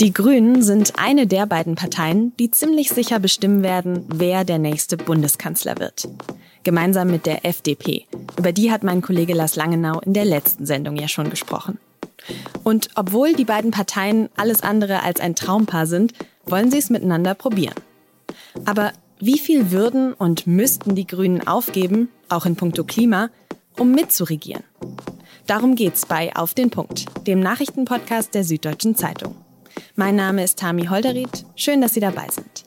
Die Grünen sind eine der beiden Parteien, die ziemlich sicher bestimmen werden, wer der nächste Bundeskanzler wird. Gemeinsam mit der FDP. Über die hat mein Kollege Lars Langenau in der letzten Sendung ja schon gesprochen. Und obwohl die beiden Parteien alles andere als ein Traumpaar sind, wollen sie es miteinander probieren. Aber wie viel würden und müssten die Grünen aufgeben, auch in puncto Klima, um mitzuregieren? Darum geht's bei Auf den Punkt, dem Nachrichtenpodcast der Süddeutschen Zeitung. Mein Name ist Tami Holderried. Schön, dass Sie dabei sind.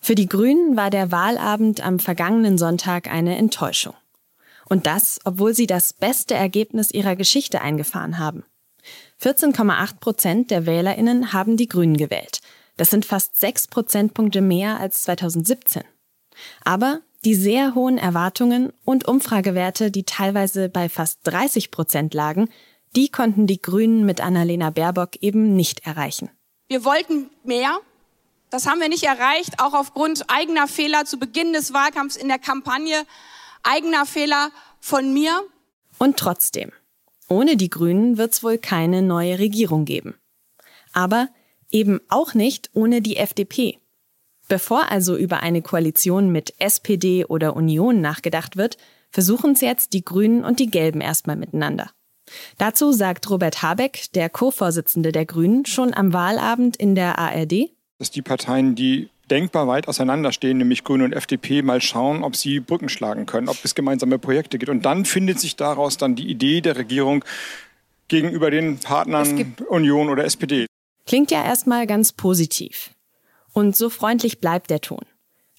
Für die Grünen war der Wahlabend am vergangenen Sonntag eine Enttäuschung. Und das, obwohl sie das beste Ergebnis ihrer Geschichte eingefahren haben. 14,8 Prozent der WählerInnen haben die Grünen gewählt. Das sind fast sechs Prozentpunkte mehr als 2017. Aber die sehr hohen Erwartungen und Umfragewerte, die teilweise bei fast 30 Prozent lagen, die konnten die Grünen mit Annalena Baerbock eben nicht erreichen. Wir wollten mehr. Das haben wir nicht erreicht, auch aufgrund eigener Fehler zu Beginn des Wahlkampfs in der Kampagne, eigener Fehler von mir. Und trotzdem, ohne die Grünen wird es wohl keine neue Regierung geben. Aber eben auch nicht ohne die FDP. Bevor also über eine Koalition mit SPD oder Union nachgedacht wird, versuchen es jetzt die Grünen und die Gelben erstmal miteinander. Dazu sagt Robert Habeck, der Co-Vorsitzende der Grünen, schon am Wahlabend in der ARD, dass die Parteien, die denkbar weit auseinanderstehen, nämlich Grüne und FDP, mal schauen, ob sie Brücken schlagen können, ob es gemeinsame Projekte gibt. Und dann findet sich daraus dann die Idee der Regierung gegenüber den Partnern Union oder SPD. Klingt ja erstmal ganz positiv. Und so freundlich bleibt der Ton.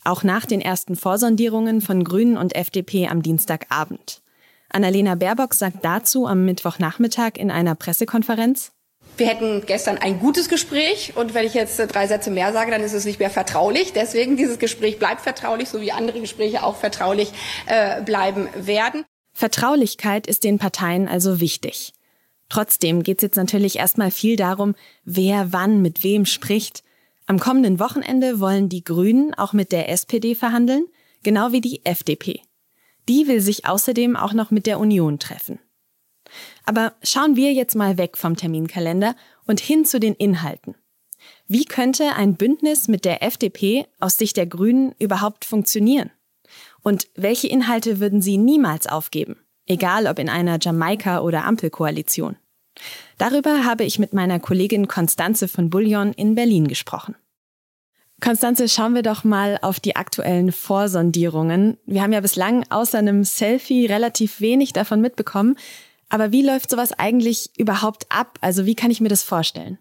Auch nach den ersten Vorsondierungen von Grünen und FDP am Dienstagabend. Annalena Baerbock sagt dazu am Mittwochnachmittag in einer Pressekonferenz, wir hätten gestern ein gutes Gespräch und wenn ich jetzt drei Sätze mehr sage, dann ist es nicht mehr vertraulich. Deswegen dieses Gespräch bleibt vertraulich, so wie andere Gespräche auch vertraulich äh, bleiben werden. Vertraulichkeit ist den Parteien also wichtig. Trotzdem geht es jetzt natürlich erstmal viel darum, wer wann mit wem spricht am kommenden Wochenende wollen die Grünen auch mit der SPD verhandeln, genau wie die FDP. Die will sich außerdem auch noch mit der Union treffen. Aber schauen wir jetzt mal weg vom Terminkalender und hin zu den Inhalten. Wie könnte ein Bündnis mit der FDP aus Sicht der Grünen überhaupt funktionieren? Und welche Inhalte würden sie niemals aufgeben, egal ob in einer Jamaika- oder Ampelkoalition? Darüber habe ich mit meiner Kollegin Konstanze von Bullion in Berlin gesprochen. Konstanze, schauen wir doch mal auf die aktuellen Vorsondierungen. Wir haben ja bislang außer einem Selfie relativ wenig davon mitbekommen. Aber wie läuft sowas eigentlich überhaupt ab? Also wie kann ich mir das vorstellen?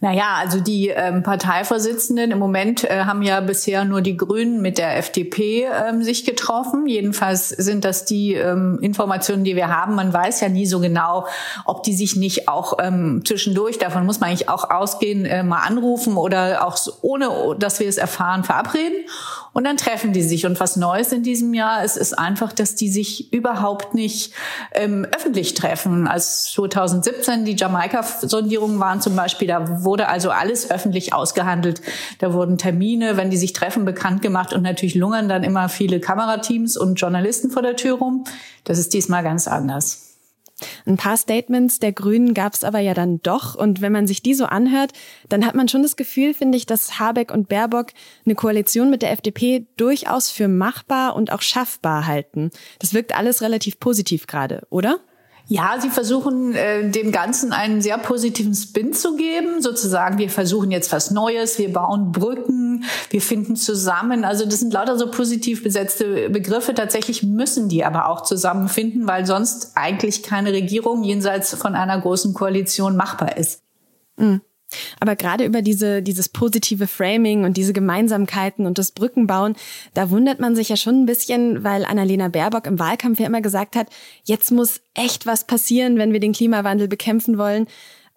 Naja, also die ähm, Parteivorsitzenden im Moment äh, haben ja bisher nur die Grünen mit der FDP ähm, sich getroffen. Jedenfalls sind das die ähm, Informationen, die wir haben. Man weiß ja nie so genau, ob die sich nicht auch ähm, zwischendurch, davon muss man eigentlich auch ausgehen, äh, mal anrufen oder auch ohne, dass wir es erfahren, verabreden. Und dann treffen die sich. Und was Neues in diesem Jahr ist, ist einfach, dass die sich überhaupt nicht ähm, öffentlich treffen. Als 2017 die Jamaika-Sondierungen waren zum Beispiel, da wurde also alles öffentlich ausgehandelt. Da wurden Termine, wenn die sich treffen, bekannt gemacht und natürlich lungern dann immer viele Kamerateams und Journalisten vor der Tür rum. Das ist diesmal ganz anders. Ein paar Statements der Grünen gab es aber ja dann doch. Und wenn man sich die so anhört, dann hat man schon das Gefühl, finde ich, dass Habeck und Baerbock eine Koalition mit der FDP durchaus für machbar und auch schaffbar halten. Das wirkt alles relativ positiv gerade, oder? Ja, sie versuchen äh, dem Ganzen einen sehr positiven Spin zu geben, sozusagen, wir versuchen jetzt was Neues, wir bauen Brücken, wir finden zusammen. Also das sind lauter so positiv besetzte Begriffe. Tatsächlich müssen die aber auch zusammenfinden, weil sonst eigentlich keine Regierung jenseits von einer großen Koalition machbar ist. Mhm. Aber gerade über diese, dieses positive Framing und diese Gemeinsamkeiten und das Brückenbauen, da wundert man sich ja schon ein bisschen, weil Annalena Baerbock im Wahlkampf ja immer gesagt hat, jetzt muss echt was passieren, wenn wir den Klimawandel bekämpfen wollen.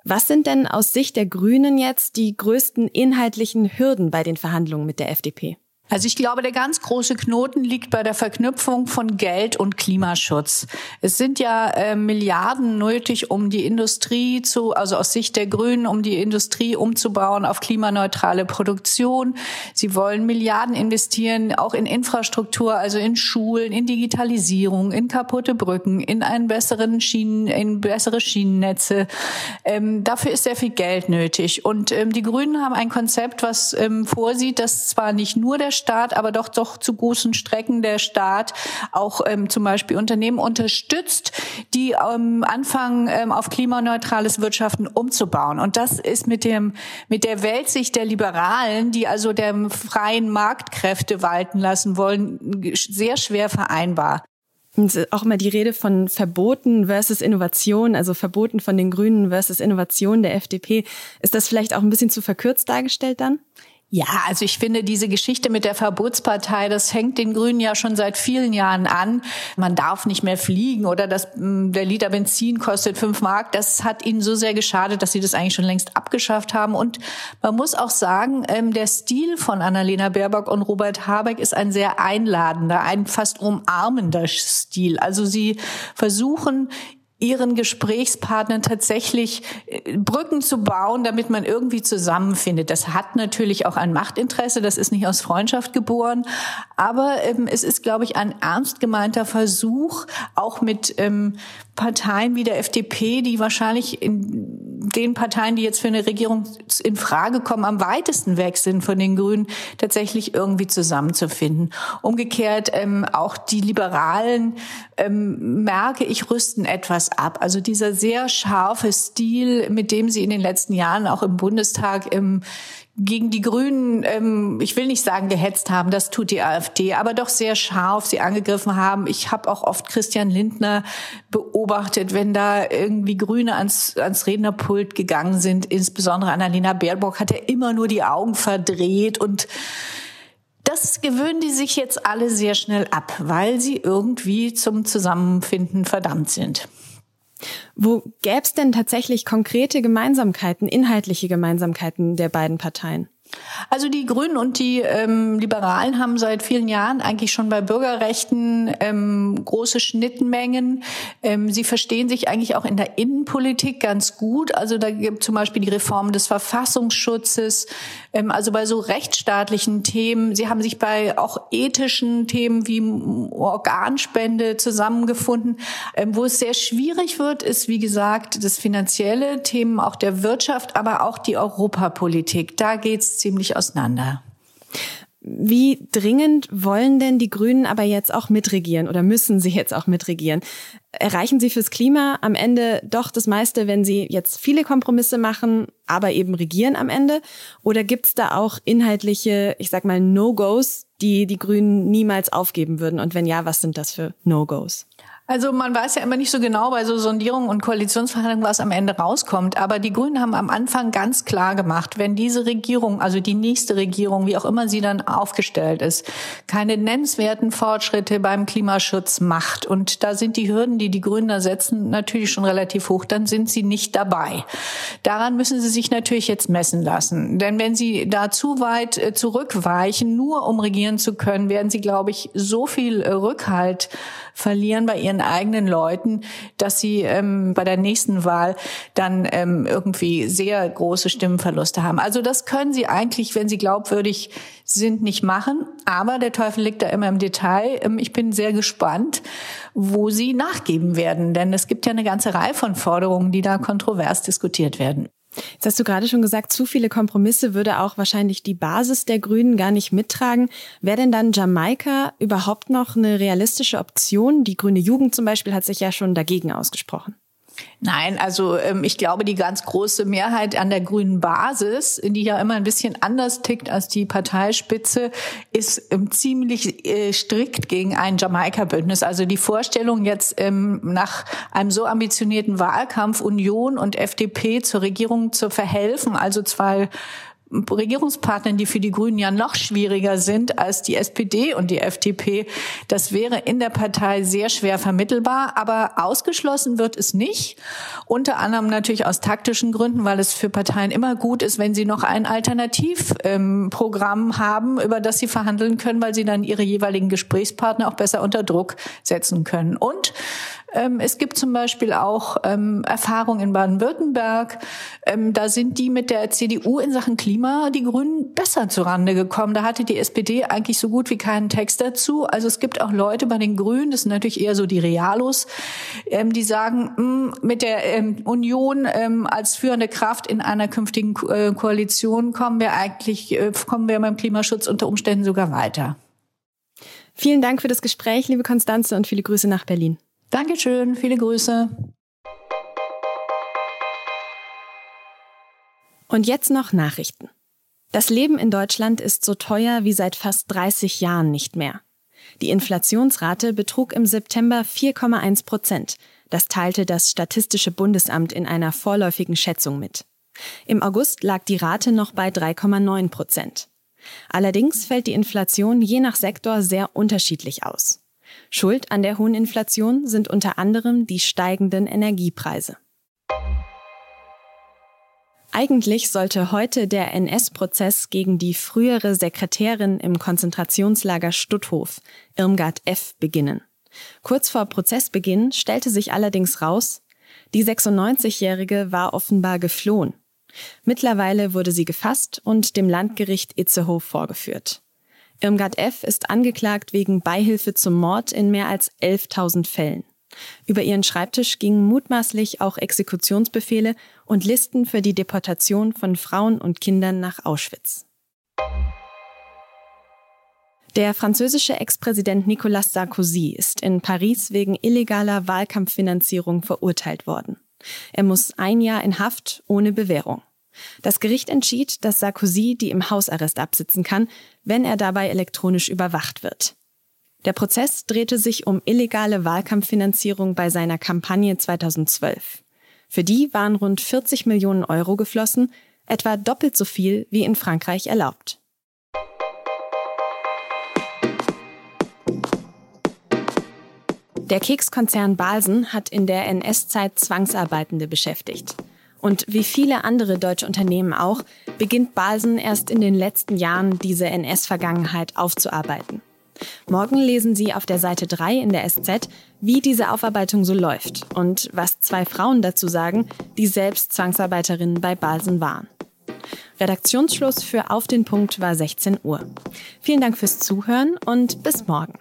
Was sind denn aus Sicht der Grünen jetzt die größten inhaltlichen Hürden bei den Verhandlungen mit der FDP? Also ich glaube, der ganz große Knoten liegt bei der Verknüpfung von Geld und Klimaschutz. Es sind ja äh, Milliarden nötig, um die Industrie zu, also aus Sicht der Grünen, um die Industrie umzubauen auf klimaneutrale Produktion. Sie wollen Milliarden investieren, auch in Infrastruktur, also in Schulen, in Digitalisierung, in kaputte Brücken, in einen besseren Schienen, in bessere Schienennetze. Ähm, dafür ist sehr viel Geld nötig. Und ähm, die Grünen haben ein Konzept, was ähm, vorsieht, dass zwar nicht nur der Staat, aber doch doch zu großen Strecken der Staat auch ähm, zum Beispiel Unternehmen unterstützt, die ähm, anfangen, ähm, auf klimaneutrales Wirtschaften umzubauen. Und das ist mit dem mit der Weltsicht der Liberalen, die also der freien Marktkräfte walten lassen wollen, sehr schwer vereinbar. auch immer die Rede von Verboten versus Innovation, also Verboten von den Grünen versus Innovation der FDP. Ist das vielleicht auch ein bisschen zu verkürzt dargestellt dann? Ja, also ich finde diese Geschichte mit der Verbotspartei, das hängt den Grünen ja schon seit vielen Jahren an. Man darf nicht mehr fliegen oder das, der Liter Benzin kostet fünf Mark. Das hat ihnen so sehr geschadet, dass sie das eigentlich schon längst abgeschafft haben. Und man muss auch sagen, ähm, der Stil von Annalena Baerbock und Robert Habeck ist ein sehr einladender, ein fast umarmender Stil. Also sie versuchen ihren Gesprächspartnern tatsächlich äh, Brücken zu bauen, damit man irgendwie zusammenfindet. Das hat natürlich auch ein Machtinteresse, das ist nicht aus Freundschaft geboren, aber ähm, es ist, glaube ich, ein ernst gemeinter Versuch, auch mit ähm, Parteien wie der FDP, die wahrscheinlich in den Parteien, die jetzt für eine Regierung in Frage kommen, am weitesten weg sind von den Grünen, tatsächlich irgendwie zusammenzufinden. Umgekehrt ähm, auch die Liberalen ähm, merke ich rüsten etwas ab. Also dieser sehr scharfe Stil, mit dem sie in den letzten Jahren auch im Bundestag im gegen die Grünen, ähm, ich will nicht sagen gehetzt haben, das tut die AfD, aber doch sehr scharf sie angegriffen haben. Ich habe auch oft Christian Lindner beobachtet, wenn da irgendwie Grüne ans, ans Rednerpult gegangen sind, insbesondere Annalena Baerbock, hat er immer nur die Augen verdreht und das gewöhnen die sich jetzt alle sehr schnell ab, weil sie irgendwie zum Zusammenfinden verdammt sind. Wo gäbe es denn tatsächlich konkrete Gemeinsamkeiten, inhaltliche Gemeinsamkeiten der beiden Parteien? Also die Grünen und die ähm, Liberalen haben seit vielen Jahren eigentlich schon bei Bürgerrechten ähm, große Schnittmengen. Ähm, sie verstehen sich eigentlich auch in der Innenpolitik ganz gut. Also da gibt zum Beispiel die Reform des Verfassungsschutzes. Ähm, also bei so rechtsstaatlichen Themen. Sie haben sich bei auch ethischen Themen wie Organspende zusammengefunden. Ähm, wo es sehr schwierig wird, ist wie gesagt das finanzielle Themen auch der Wirtschaft, aber auch die Europapolitik. Da geht's ziemlich auseinander. Wie dringend wollen denn die Grünen aber jetzt auch mitregieren oder müssen sie jetzt auch mitregieren? Erreichen sie fürs Klima am Ende doch das meiste, wenn sie jetzt viele Kompromisse machen, aber eben regieren am Ende? Oder gibt es da auch inhaltliche, ich sag mal, No-Gos, die die Grünen niemals aufgeben würden? Und wenn ja, was sind das für No-Gos? Also man weiß ja immer nicht so genau bei so Sondierungen und Koalitionsverhandlungen, was am Ende rauskommt. Aber die Grünen haben am Anfang ganz klar gemacht, wenn diese Regierung, also die nächste Regierung, wie auch immer sie dann aufgestellt ist, keine nennenswerten Fortschritte beim Klimaschutz macht und da sind die Hürden, die die Grünen da setzen, natürlich schon relativ hoch, dann sind sie nicht dabei. Daran müssen sie sich natürlich jetzt messen lassen. Denn wenn sie da zu weit äh, zurückweichen, nur um regieren zu können, werden sie, glaube ich, so viel äh, Rückhalt verlieren bei ihren eigenen Leuten, dass sie ähm, bei der nächsten Wahl dann ähm, irgendwie sehr große Stimmenverluste haben. Also das können sie eigentlich, wenn sie glaubwürdig sind, nicht machen. Aber der Teufel liegt da immer im Detail. Ähm, ich bin sehr gespannt, wo sie nachgeben werden. Denn es gibt ja eine ganze Reihe von Forderungen, die da kontrovers diskutiert werden. Jetzt hast du gerade schon gesagt, zu viele Kompromisse würde auch wahrscheinlich die Basis der Grünen gar nicht mittragen. Wäre denn dann Jamaika überhaupt noch eine realistische Option? Die grüne Jugend zum Beispiel hat sich ja schon dagegen ausgesprochen. Nein, also ähm, ich glaube, die ganz große Mehrheit an der grünen Basis, die ja immer ein bisschen anders tickt als die Parteispitze, ist ähm, ziemlich äh, strikt gegen ein Jamaika-Bündnis. Also die Vorstellung jetzt ähm, nach einem so ambitionierten Wahlkampf Union und FDP zur Regierung zu verhelfen, also zwei Regierungspartnern, die für die Grünen ja noch schwieriger sind als die SPD und die FDP. Das wäre in der Partei sehr schwer vermittelbar, aber ausgeschlossen wird es nicht. Unter anderem natürlich aus taktischen Gründen, weil es für Parteien immer gut ist, wenn sie noch ein Alternativprogramm ähm, haben, über das sie verhandeln können, weil sie dann ihre jeweiligen Gesprächspartner auch besser unter Druck setzen können. Und es gibt zum Beispiel auch ähm, Erfahrungen in Baden-Württemberg. Ähm, da sind die mit der CDU in Sachen Klima, die Grünen, besser zurande gekommen. Da hatte die SPD eigentlich so gut wie keinen Text dazu. Also es gibt auch Leute bei den Grünen, das sind natürlich eher so die Realos, ähm, die sagen, mh, hm, mit der ähm, Union ähm, als führende Kraft in einer künftigen äh, Koalition kommen wir eigentlich, äh, kommen wir beim Klimaschutz unter Umständen sogar weiter. Vielen Dank für das Gespräch, liebe Konstanze, und viele Grüße nach Berlin. Dankeschön, viele Grüße. Und jetzt noch Nachrichten. Das Leben in Deutschland ist so teuer wie seit fast 30 Jahren nicht mehr. Die Inflationsrate betrug im September 4,1 Prozent. Das teilte das Statistische Bundesamt in einer vorläufigen Schätzung mit. Im August lag die Rate noch bei 3,9 Prozent. Allerdings fällt die Inflation je nach Sektor sehr unterschiedlich aus. Schuld an der hohen Inflation sind unter anderem die steigenden Energiepreise. Eigentlich sollte heute der NS-Prozess gegen die frühere Sekretärin im Konzentrationslager Stutthof, Irmgard F., beginnen. Kurz vor Prozessbeginn stellte sich allerdings raus, die 96-Jährige war offenbar geflohen. Mittlerweile wurde sie gefasst und dem Landgericht Itzehoe vorgeführt. Irmgard F. ist angeklagt wegen Beihilfe zum Mord in mehr als 11.000 Fällen. Über ihren Schreibtisch gingen mutmaßlich auch Exekutionsbefehle und Listen für die Deportation von Frauen und Kindern nach Auschwitz. Der französische Ex-Präsident Nicolas Sarkozy ist in Paris wegen illegaler Wahlkampffinanzierung verurteilt worden. Er muss ein Jahr in Haft ohne Bewährung. Das Gericht entschied, dass Sarkozy die im Hausarrest absitzen kann, wenn er dabei elektronisch überwacht wird. Der Prozess drehte sich um illegale Wahlkampffinanzierung bei seiner Kampagne 2012. Für die waren rund 40 Millionen Euro geflossen, etwa doppelt so viel wie in Frankreich erlaubt. Der Kekskonzern Balsen hat in der NS-Zeit Zwangsarbeitende beschäftigt. Und wie viele andere deutsche Unternehmen auch, beginnt Balsen erst in den letzten Jahren diese NS-Vergangenheit aufzuarbeiten. Morgen lesen Sie auf der Seite 3 in der SZ, wie diese Aufarbeitung so läuft und was zwei Frauen dazu sagen, die selbst Zwangsarbeiterinnen bei Balsen waren. Redaktionsschluss für Auf den Punkt war 16 Uhr. Vielen Dank fürs Zuhören und bis morgen.